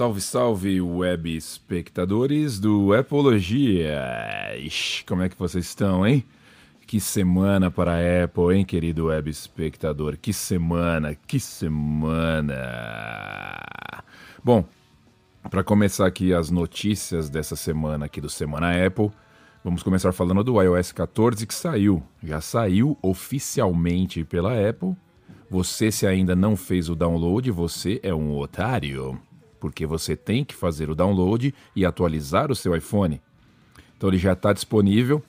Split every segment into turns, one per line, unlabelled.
Salve, salve, web espectadores do Apologia. Como é que vocês estão, hein? Que semana para a Apple, hein, querido web espectador? Que semana, que semana. Bom, para começar aqui as notícias dessa semana aqui do Semana Apple, vamos começar falando do iOS 14 que saiu. Já saiu oficialmente pela Apple. Você, se ainda não fez o download, você é um otário porque você tem que fazer o download e atualizar o seu iPhone. Então ele já está disponível.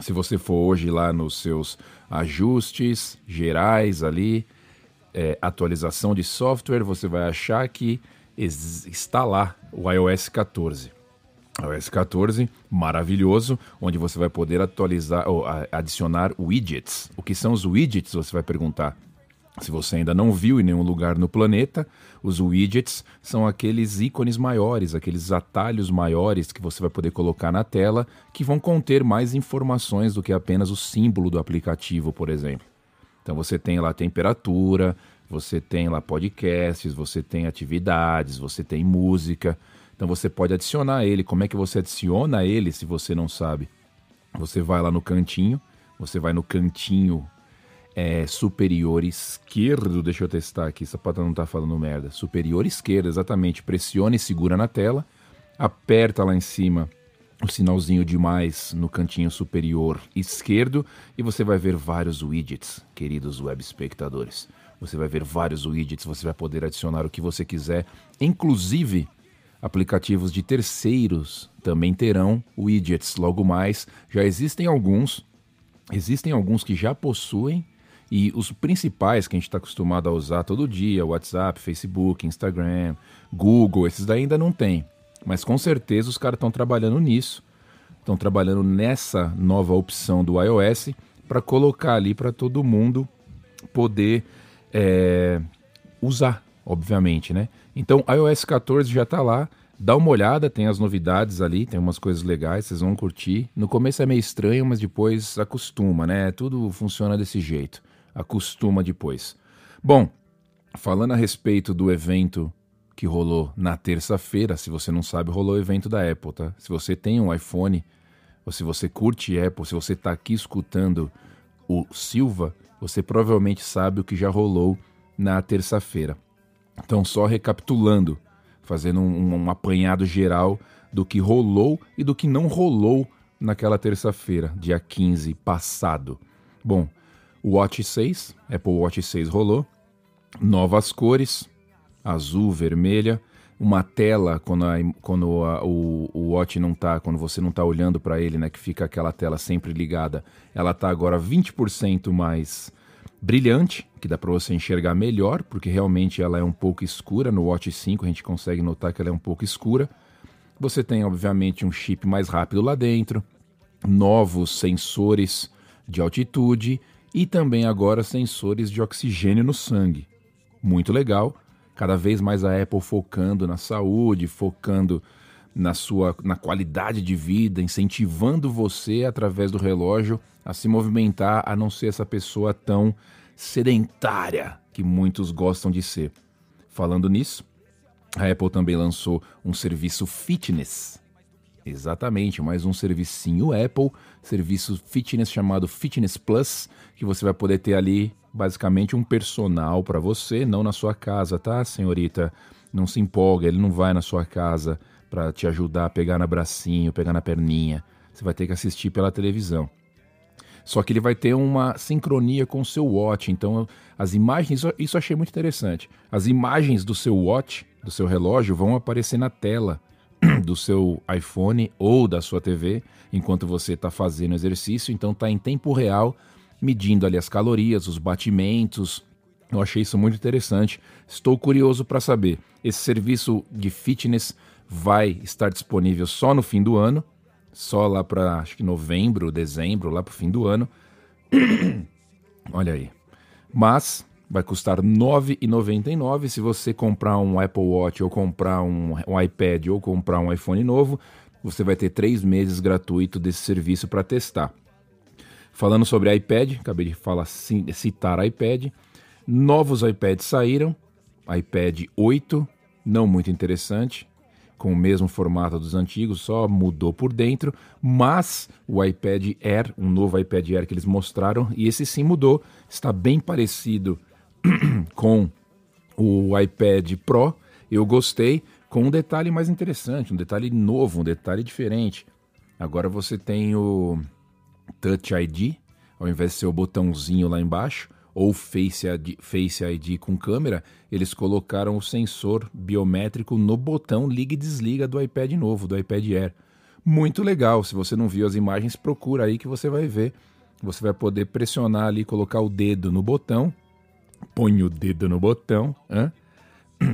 Se você for hoje lá nos seus ajustes gerais ali, é, atualização de software, você vai achar que está lá o iOS 14. iOS 14, maravilhoso, onde você vai poder atualizar ou adicionar widgets. O que são os widgets? Você vai perguntar. Se você ainda não viu em nenhum lugar no planeta, os widgets são aqueles ícones maiores, aqueles atalhos maiores que você vai poder colocar na tela que vão conter mais informações do que apenas o símbolo do aplicativo, por exemplo. Então você tem lá temperatura, você tem lá podcasts, você tem atividades, você tem música. Então você pode adicionar ele. Como é que você adiciona ele se você não sabe? Você vai lá no cantinho, você vai no cantinho é, superior esquerdo, deixa eu testar aqui, só para não tá falando merda. Superior esquerdo, exatamente. Pressiona e segura na tela, aperta lá em cima o sinalzinho de mais no cantinho superior esquerdo e você vai ver vários widgets, queridos web espectadores. Você vai ver vários widgets, você vai poder adicionar o que você quiser, inclusive aplicativos de terceiros também terão widgets logo mais. Já existem alguns, existem alguns que já possuem e os principais que a gente está acostumado a usar todo dia, WhatsApp, Facebook, Instagram, Google, esses daí ainda não tem. Mas com certeza os caras estão trabalhando nisso, estão trabalhando nessa nova opção do iOS para colocar ali para todo mundo poder é, usar, obviamente, né? Então, iOS 14 já está lá, dá uma olhada, tem as novidades ali, tem umas coisas legais, vocês vão curtir. No começo é meio estranho, mas depois acostuma, né? Tudo funciona desse jeito acostuma depois. Bom, falando a respeito do evento que rolou na terça-feira, se você não sabe, rolou o evento da Apple, tá? Se você tem um iPhone, ou se você curte Apple, se você está aqui escutando o Silva, você provavelmente sabe o que já rolou na terça-feira. Então, só recapitulando, fazendo um, um, apanhado geral do que rolou e do que não rolou naquela terça-feira, dia 15 passado. Bom, Watch 6, Apple Watch 6 rolou, novas cores, azul, vermelha, uma tela quando, a, quando a, o, o Watch não tá, quando você não está olhando para ele, né, que fica aquela tela sempre ligada, ela tá agora 20% mais brilhante, que dá para você enxergar melhor, porque realmente ela é um pouco escura. No Watch 5 a gente consegue notar que ela é um pouco escura. Você tem, obviamente, um chip mais rápido lá dentro, novos sensores de altitude e também agora sensores de oxigênio no sangue. Muito legal. Cada vez mais a Apple focando na saúde, focando na sua na qualidade de vida, incentivando você através do relógio a se movimentar, a não ser essa pessoa tão sedentária que muitos gostam de ser. Falando nisso, a Apple também lançou um serviço fitness Exatamente, mais um servicinho Apple, serviço fitness chamado Fitness Plus, que você vai poder ter ali basicamente um personal para você, não na sua casa, tá, senhorita? Não se empolga, ele não vai na sua casa para te ajudar a pegar no bracinho, pegar na perninha. Você vai ter que assistir pela televisão. Só que ele vai ter uma sincronia com o seu watch. Então, as imagens, isso, isso achei muito interessante. As imagens do seu watch, do seu relógio, vão aparecer na tela do seu iPhone ou da sua TV enquanto você está fazendo exercício, então está em tempo real medindo ali as calorias, os batimentos. Eu achei isso muito interessante. Estou curioso para saber. Esse serviço de fitness vai estar disponível só no fim do ano, só lá para acho que novembro, dezembro, lá para o fim do ano. Olha aí. Mas vai custar R$ 9,99. Se você comprar um Apple Watch ou comprar um, um, iPad ou comprar um iPhone novo, você vai ter três meses gratuito desse serviço para testar. Falando sobre iPad, acabei de falar, citar iPad. Novos iPads saíram. iPad 8, não muito interessante. com o mesmo formato dos antigos, só mudou por dentro, mas o iPad Air, um novo iPad Air que eles mostraram, e esse sim mudou, está bem parecido com o iPad Pro. Eu gostei, com um detalhe mais interessante, um detalhe novo, um detalhe diferente. Agora você tem o Touch ID, ao invés de ser o botãozinho lá embaixo, ou Face ID, Face ID com câmera, eles colocaram o sensor biométrico no botão liga e desliga do iPad novo, do iPad Air. Muito legal. Se você não viu as imagens, procura aí que você vai ver. Você vai poder pressionar ali, colocar o dedo no botão, põe o dedo no botão, hein?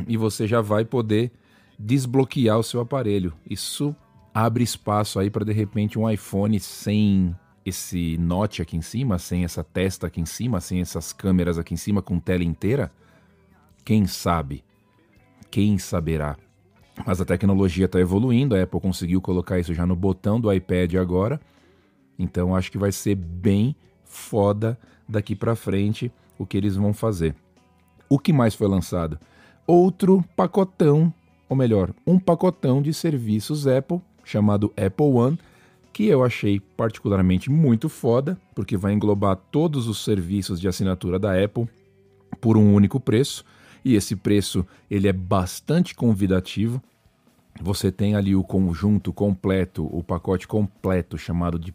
e você já vai poder desbloquear o seu aparelho. Isso abre espaço aí para de repente um iPhone sem esse note aqui em cima, sem essa testa aqui em cima, sem essas câmeras aqui em cima com tela inteira? Quem sabe? Quem saberá? Mas a tecnologia está evoluindo, a Apple conseguiu colocar isso já no botão do iPad agora. Então acho que vai ser bem foda daqui para frente o que eles vão fazer. O que mais foi lançado? Outro pacotão, ou melhor, um pacotão de serviços Apple chamado Apple One que eu achei particularmente muito foda, porque vai englobar todos os serviços de assinatura da Apple por um único preço, e esse preço ele é bastante convidativo. Você tem ali o conjunto completo, o pacote completo chamado de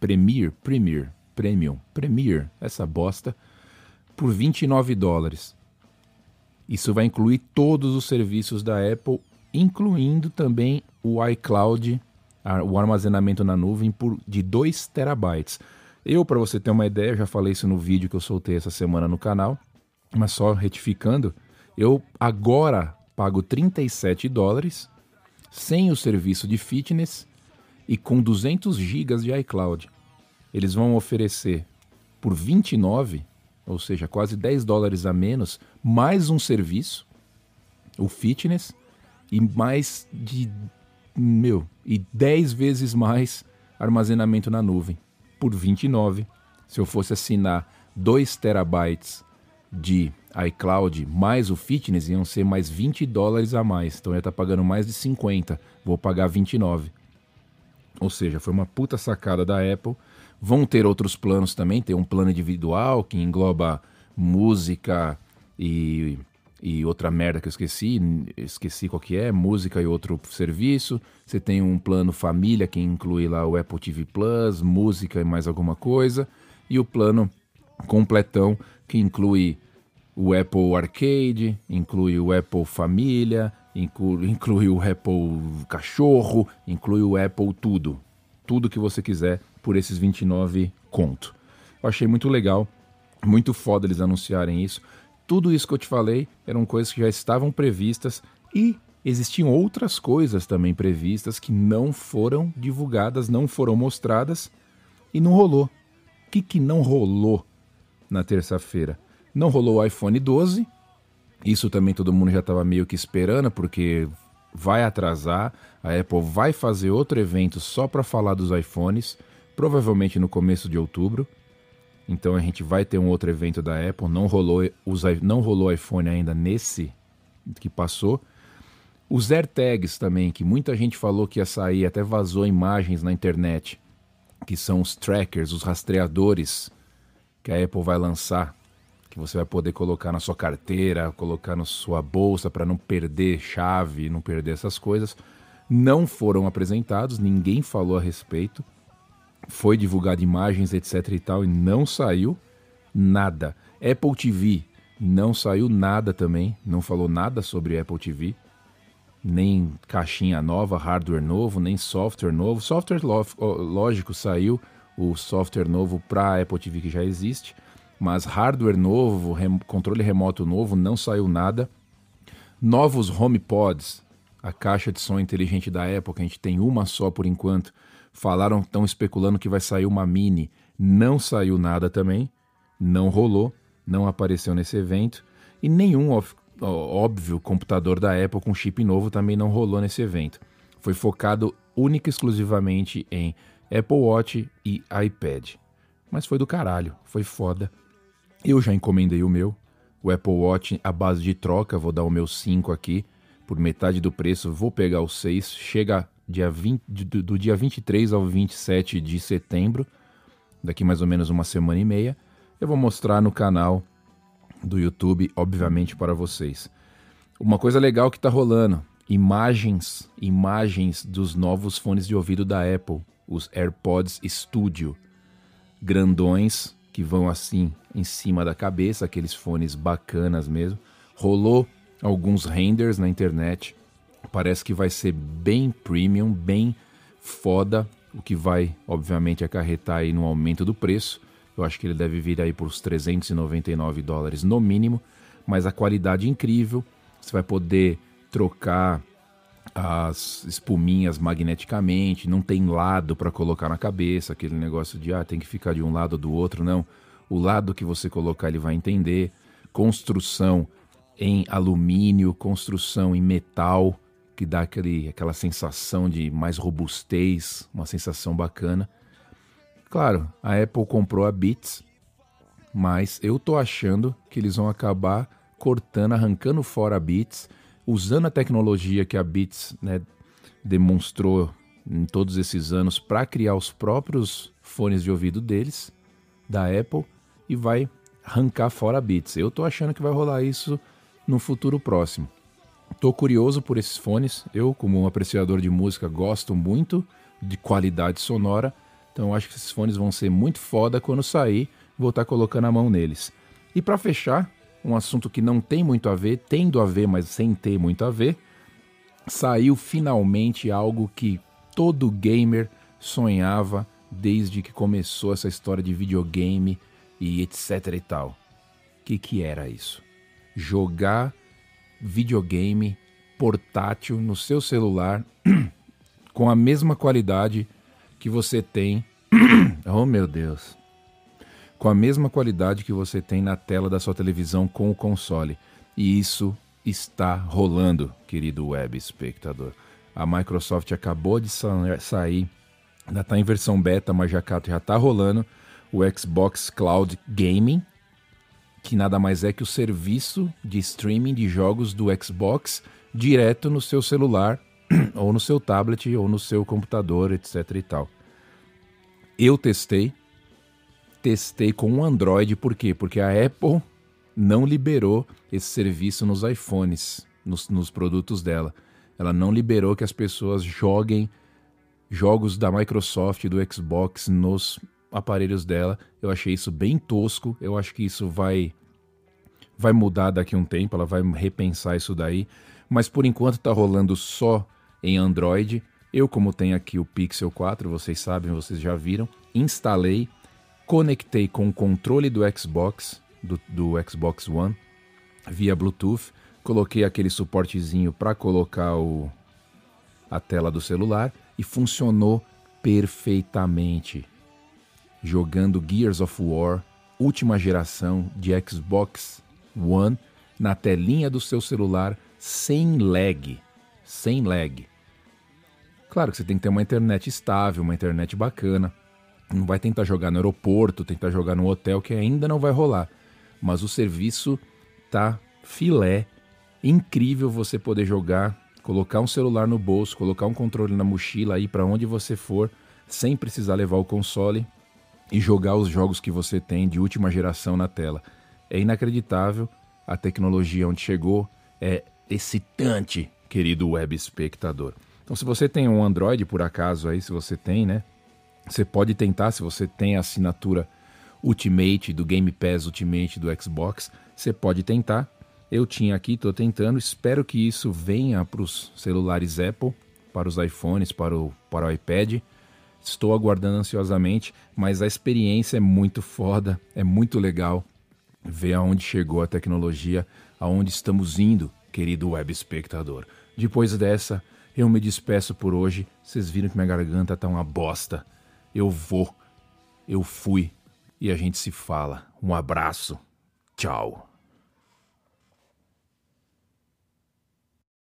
Premier, Premier, Premium, Premier, essa bosta, por 29 dólares. Isso vai incluir todos os serviços da Apple, incluindo também o iCloud o armazenamento na nuvem por, de 2 terabytes. Eu, para você ter uma ideia, já falei isso no vídeo que eu soltei essa semana no canal, mas só retificando, eu agora pago 37 dólares sem o serviço de fitness e com 200 gigas de iCloud. Eles vão oferecer por 29, ou seja, quase 10 dólares a menos, mais um serviço, o fitness, e mais de meu, e 10 vezes mais armazenamento na nuvem por 29. Se eu fosse assinar 2 terabytes de iCloud mais o fitness, iam ser mais 20 dólares a mais. Então eu ia estar tá pagando mais de 50, vou pagar 29. Ou seja, foi uma puta sacada da Apple. Vão ter outros planos também, tem um plano individual que engloba música e e outra merda que eu esqueci, esqueci qual que é, música e outro serviço. Você tem um plano família que inclui lá o Apple TV Plus, música e mais alguma coisa. E o plano completão que inclui o Apple Arcade, inclui o Apple Família, inclui, inclui o Apple Cachorro, inclui o Apple Tudo. Tudo que você quiser por esses 29 conto. Eu achei muito legal, muito foda eles anunciarem isso tudo isso que eu te falei eram coisas que já estavam previstas e existiam outras coisas também previstas que não foram divulgadas, não foram mostradas e não rolou. O que, que não rolou na terça-feira? Não rolou o iPhone 12. Isso também todo mundo já estava meio que esperando, porque vai atrasar. A Apple vai fazer outro evento só para falar dos iPhones, provavelmente no começo de outubro. Então a gente vai ter um outro evento da Apple. Não rolou, os, não rolou iPhone ainda nesse que passou. Os AirTags também, que muita gente falou que ia sair, até vazou imagens na internet, que são os trackers, os rastreadores que a Apple vai lançar, que você vai poder colocar na sua carteira, colocar na sua bolsa para não perder chave, não perder essas coisas. Não foram apresentados, ninguém falou a respeito foi divulgado imagens, etc e tal, e não saiu nada. Apple TV não saiu nada também, não falou nada sobre Apple TV, nem caixinha nova, hardware novo, nem software novo. Software lógico saiu o software novo para Apple TV que já existe, mas hardware novo, rem controle remoto novo, não saiu nada. Novos HomePods, a caixa de som inteligente da Apple, que a gente tem uma só por enquanto, Falaram, estão especulando que vai sair uma mini. Não saiu nada também. Não rolou. Não apareceu nesse evento. E nenhum, óbvio, computador da Apple com chip novo também não rolou nesse evento. Foi focado única e exclusivamente em Apple Watch e iPad. Mas foi do caralho, foi foda. Eu já encomendei o meu, o Apple Watch à base de troca, vou dar o meu 5 aqui, por metade do preço. Vou pegar os seis. Chega dia 20, do, do dia 23 ao 27 de setembro, daqui mais ou menos uma semana e meia. Eu vou mostrar no canal do YouTube, obviamente, para vocês. Uma coisa legal que está rolando: imagens, imagens dos novos fones de ouvido da Apple, os AirPods Studio, grandões que vão assim em cima da cabeça, aqueles fones bacanas mesmo. Rolou alguns renders na internet. Parece que vai ser bem premium, bem foda, o que vai, obviamente, acarretar aí no aumento do preço. Eu acho que ele deve vir aí por uns 399 dólares no mínimo, mas a qualidade incrível. Você vai poder trocar as espuminhas magneticamente, não tem lado para colocar na cabeça, aquele negócio de ah, tem que ficar de um lado ou do outro, não. O lado que você colocar ele vai entender. Construção em alumínio, construção em metal, que dá aquele, aquela sensação de mais robustez, uma sensação bacana. Claro, a Apple comprou a Beats, mas eu tô achando que eles vão acabar cortando, arrancando fora a Beats, usando a tecnologia que a Beats né, demonstrou em todos esses anos para criar os próprios fones de ouvido deles, da Apple, e vai arrancar fora a Beats. Eu tô achando que vai rolar isso no futuro próximo. Tô curioso por esses fones. Eu, como um apreciador de música, gosto muito de qualidade sonora então acho que esses fones vão ser muito foda quando sair, vou estar tá colocando a mão neles. E para fechar, um assunto que não tem muito a ver, tendo a ver, mas sem ter muito a ver, saiu finalmente algo que todo gamer sonhava desde que começou essa história de videogame e etc e tal. O que, que era isso? Jogar videogame portátil no seu celular com a mesma qualidade que você tem. oh meu Deus! Com a mesma qualidade que você tem na tela da sua televisão com o console. E isso está rolando, querido web espectador. A Microsoft acabou de sair, ainda está em versão beta, mas já está rolando o Xbox Cloud Gaming, que nada mais é que o serviço de streaming de jogos do Xbox direto no seu celular ou no seu tablet, ou no seu computador, etc e tal. Eu testei, testei com um Android, por quê? Porque a Apple não liberou esse serviço nos iPhones, nos, nos produtos dela. Ela não liberou que as pessoas joguem jogos da Microsoft, do Xbox nos aparelhos dela. Eu achei isso bem tosco. Eu acho que isso vai vai mudar daqui a um tempo, ela vai repensar isso daí. Mas por enquanto está rolando só em Android. Eu, como tenho aqui o Pixel 4, vocês sabem, vocês já viram, instalei, conectei com o controle do Xbox, do, do Xbox One, via Bluetooth, coloquei aquele suportezinho para colocar o, a tela do celular e funcionou perfeitamente. Jogando Gears of War, última geração de Xbox One, na telinha do seu celular, sem lag. Sem lag. Claro que você tem que ter uma internet estável, uma internet bacana. Não vai tentar jogar no aeroporto, tentar jogar no hotel, que ainda não vai rolar. Mas o serviço tá filé. Incrível você poder jogar, colocar um celular no bolso, colocar um controle na mochila aí para onde você for, sem precisar levar o console e jogar os jogos que você tem de última geração na tela. É inacreditável a tecnologia onde chegou, é excitante, querido web espectador. Então, se você tem um Android, por acaso, aí, se você tem, né? Você pode tentar, se você tem a assinatura Ultimate do Game Pass Ultimate do Xbox, você pode tentar. Eu tinha aqui, estou tentando. Espero que isso venha para os celulares Apple, para os iPhones, para o, para o iPad. Estou aguardando ansiosamente, mas a experiência é muito foda, é muito legal ver aonde chegou a tecnologia, aonde estamos indo, querido web espectador. Depois dessa, eu me despeço por hoje. Vocês viram que minha garganta tá uma bosta. Eu vou. Eu fui. E a gente se fala. Um abraço. Tchau.